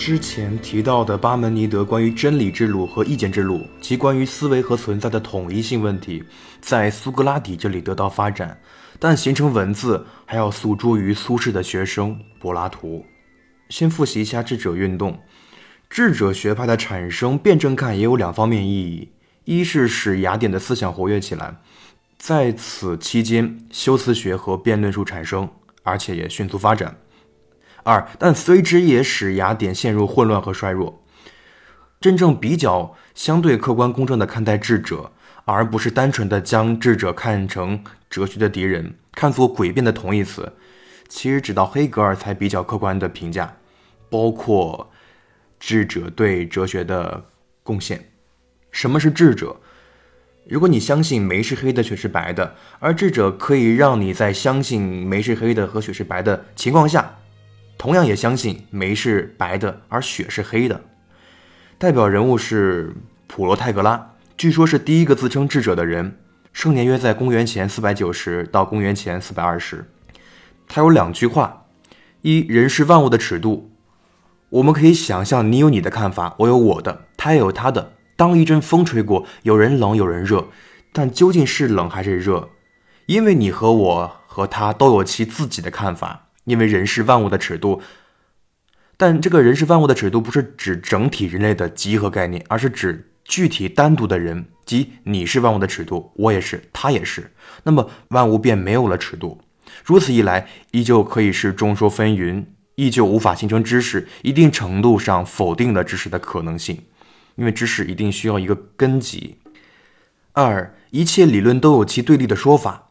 之前提到的巴门尼德关于真理之路和意见之路及关于思维和存在的统一性问题，在苏格拉底这里得到发展，但形成文字还要诉诸于苏轼的学生柏拉图。先复习一下智者运动。智者学派的产生，辩证看也有两方面意义：一是使雅典的思想活跃起来，在此期间，修辞学和辩论术产生，而且也迅速发展；二，但随之也使雅典陷入混乱和衰弱。真正比较相对客观公正的看待智者，而不是单纯的将智者看成哲学的敌人，看作诡辩的同义词。其实，直到黑格尔才比较客观的评价，包括。智者对哲学的贡献。什么是智者？如果你相信煤是黑的，雪是白的，而智者可以让你在相信煤是黑的和雪是白的情况下，同样也相信煤是白的而雪是黑的。代表人物是普罗泰戈拉，据说是第一个自称智者的人，生年约在公元前四百九十到公元前四百二十。他有两句话：一人是万物的尺度。我们可以想象，你有你的看法，我有我的，他也有他的。当一阵风吹过，有人冷，有人热，但究竟是冷还是热？因为你和我和他都有其自己的看法。因为人是万物的尺度，但这个人是万物的尺度不是指整体人类的集合概念，而是指具体单独的人，即你是万物的尺度，我也是，他也是。那么万物便没有了尺度。如此一来，依旧可以是众说纷纭。依旧无法形成知识，一定程度上否定了知识的可能性，因为知识一定需要一个根基。二，一切理论都有其对立的说法。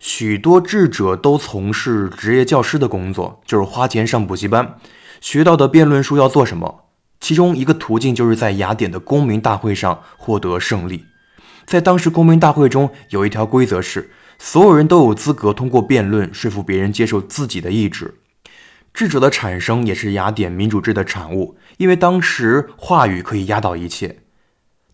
许多智者都从事职业教师的工作，就是花钱上补习班，学到的辩论术要做什么？其中一个途径就是在雅典的公民大会上获得胜利。在当时公民大会中有一条规则是，所有人都有资格通过辩论说服别人接受自己的意志。智者的产生也是雅典民主制的产物，因为当时话语可以压倒一切。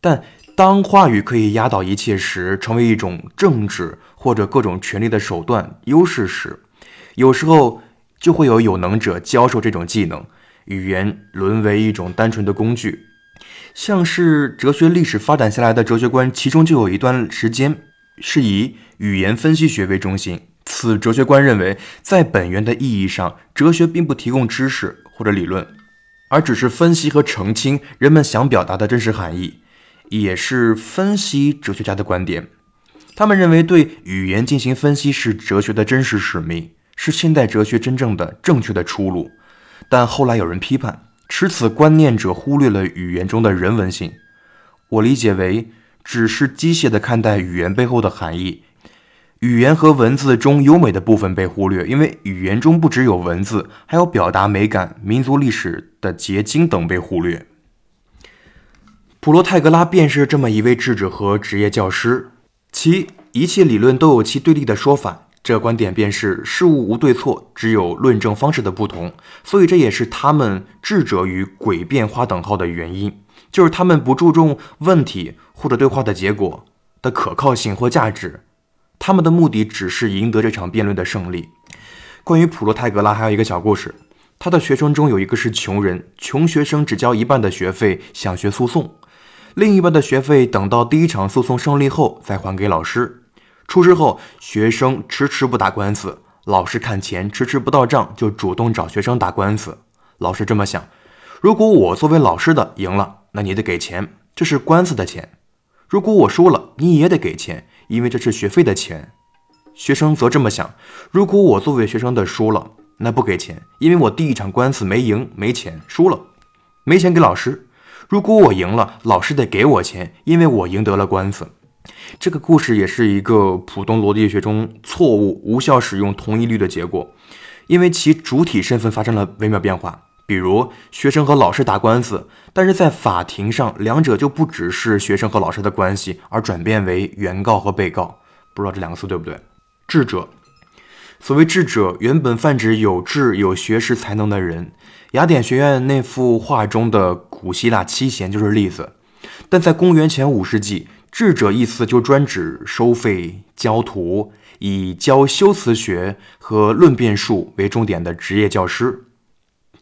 但当话语可以压倒一切时，成为一种政治或者各种权力的手段优势时，有时候就会有有能者教授这种技能，语言沦为一种单纯的工具。像是哲学历史发展下来的哲学观，其中就有一段时间是以语言分析学为中心。此哲学观认为，在本源的意义上，哲学并不提供知识或者理论，而只是分析和澄清人们想表达的真实含义，也是分析哲学家的观点。他们认为，对语言进行分析是哲学的真实使命，是现代哲学真正的正确的出路。但后来有人批判，持此观念者忽略了语言中的人文性。我理解为，只是机械地看待语言背后的含义。语言和文字中优美的部分被忽略，因为语言中不只有文字，还有表达美感、民族历史的结晶等被忽略。普罗泰戈拉便是这么一位智者和职业教师，其一切理论都有其对立的说法。这观点便是事物无对错，只有论证方式的不同。所以这也是他们智者与诡辩划等号的原因，就是他们不注重问题或者对话的结果的可靠性或价值。他们的目的只是赢得这场辩论的胜利。关于普罗泰戈拉还有一个小故事：他的学生中有一个是穷人，穷学生只交一半的学费想学诉讼，另一半的学费等到第一场诉讼胜利后再还给老师。出事后，学生迟迟不打官司，老师看钱迟迟不到账，就主动找学生打官司。老师这么想：如果我作为老师的赢了，那你得给钱，这是官司的钱；如果我输了，你也得给钱。因为这是学费的钱，学生则这么想：如果我作为学生的输了，那不给钱，因为我第一场官司没赢，没钱，输了，没钱给老师。如果我赢了，老师得给我钱，因为我赢得了官司。这个故事也是一个普通逻辑学中错误、无效使用同一律的结果，因为其主体身份发生了微妙变化。比如学生和老师打官司，但是在法庭上，两者就不只是学生和老师的关系，而转变为原告和被告。不知道这两个词对不对？智者，所谓智者，原本泛指有智、有学识才能的人。雅典学院那幅画中的古希腊七贤就是例子。但在公元前五世纪，智者一词就专指收费教徒，以教修辞学和论辩术为重点的职业教师。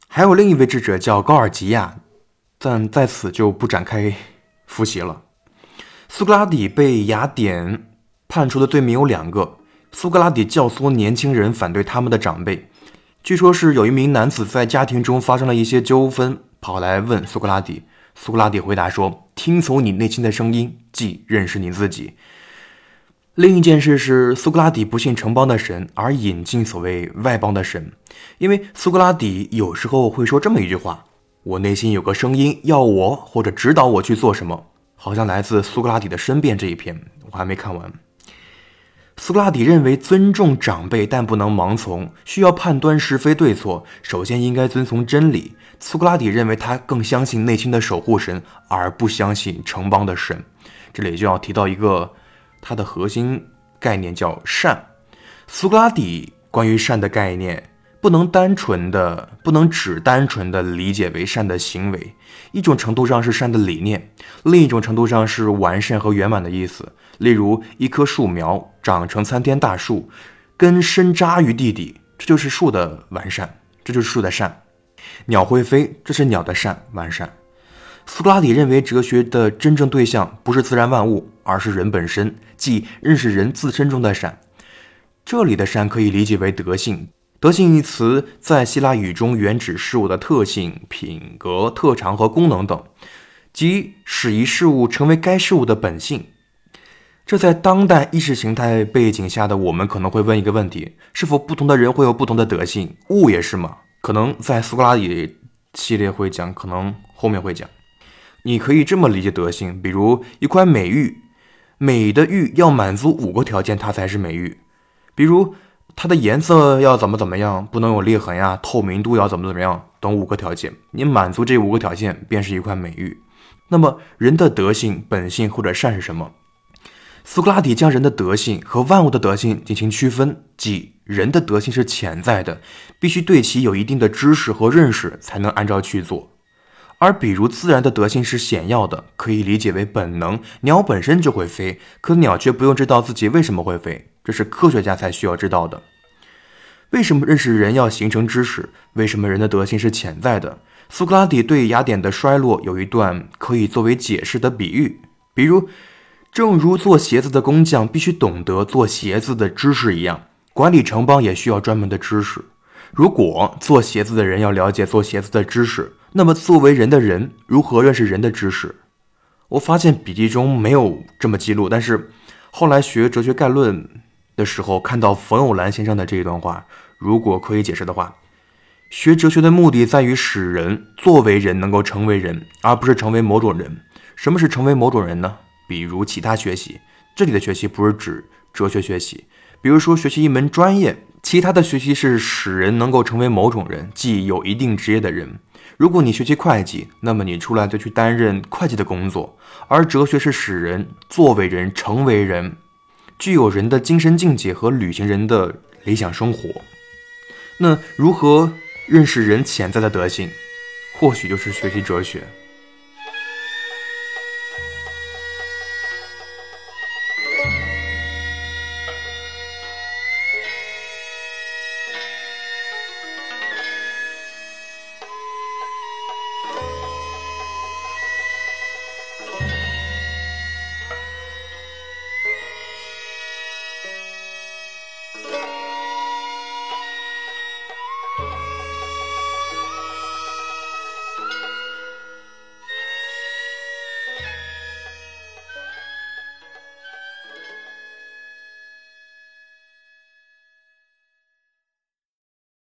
还有另一位智者叫高尔吉亚，但在此就不展开复习了。苏格拉底被雅典判处的罪名有两个：苏格拉底教唆年轻人反对他们的长辈。据说是有一名男子在家庭中发生了一些纠纷，跑来问苏格拉底。苏格拉底回答说：“听从你内心的声音，即认识你自己。”另一件事是，苏格拉底不信城邦的神，而引进所谓外邦的神。因为苏格拉底有时候会说这么一句话：“我内心有个声音要我或者指导我去做什么。”好像来自苏格拉底的申辩这一篇，我还没看完。苏格拉底认为尊重长辈，但不能盲从，需要判断是非对错。首先应该遵从真理。苏格拉底认为他更相信内心的守护神，而不相信城邦的神。这里就要提到一个。它的核心概念叫善。苏格拉底关于善的概念，不能单纯的，不能只单纯的理解为善的行为。一种程度上是善的理念，另一种程度上是完善和圆满的意思。例如，一棵树苗长成参天大树，根深扎于地底，这就是树的完善，这就是树的善。鸟会飞，这是鸟的善完善。苏格拉底认为，哲学的真正对象不是自然万物，而是人本身，即认识人自身中的善。这里的善可以理解为德性。德性一词在希腊语中原指事物的特性、品格、特长和功能等，即使一事物成为该事物的本性。这在当代意识形态背景下的我们可能会问一个问题：是否不同的人会有不同的德性？物也是吗？可能在苏格拉底系列会讲，可能后面会讲。你可以这么理解德性，比如一块美玉，美的玉要满足五个条件，它才是美玉。比如它的颜色要怎么怎么样，不能有裂痕呀，透明度要怎么怎么样，等五个条件。你满足这五个条件，便是一块美玉。那么人的德性、本性或者善是什么？苏格拉底将人的德性和万物的德性进行区分，即人的德性是潜在的，必须对其有一定的知识和认识，才能按照去做。而比如自然的德性是显要的，可以理解为本能。鸟本身就会飞，可鸟却不用知道自己为什么会飞，这是科学家才需要知道的。为什么认识人要形成知识？为什么人的德性是潜在的？苏格拉底对雅典的衰落有一段可以作为解释的比喻，比如，正如做鞋子的工匠必须懂得做鞋子的知识一样，管理城邦也需要专门的知识。如果做鞋子的人要了解做鞋子的知识，那么，作为人的人如何认识人的知识？我发现笔记中没有这么记录，但是后来学哲学概论的时候，看到冯友兰先生的这一段话，如果可以解释的话，学哲学的目的在于使人作为人能够成为人，而不是成为某种人。什么是成为某种人呢？比如其他学习，这里的学习不是指哲学学习，比如说学习一门专业，其他的学习是使人能够成为某种人，即有一定职业的人。如果你学习会计，那么你出来就去担任会计的工作；而哲学是使人作为人、成为人，具有人的精神境界和履行人的理想生活。那如何认识人潜在的德性？或许就是学习哲学。Thank.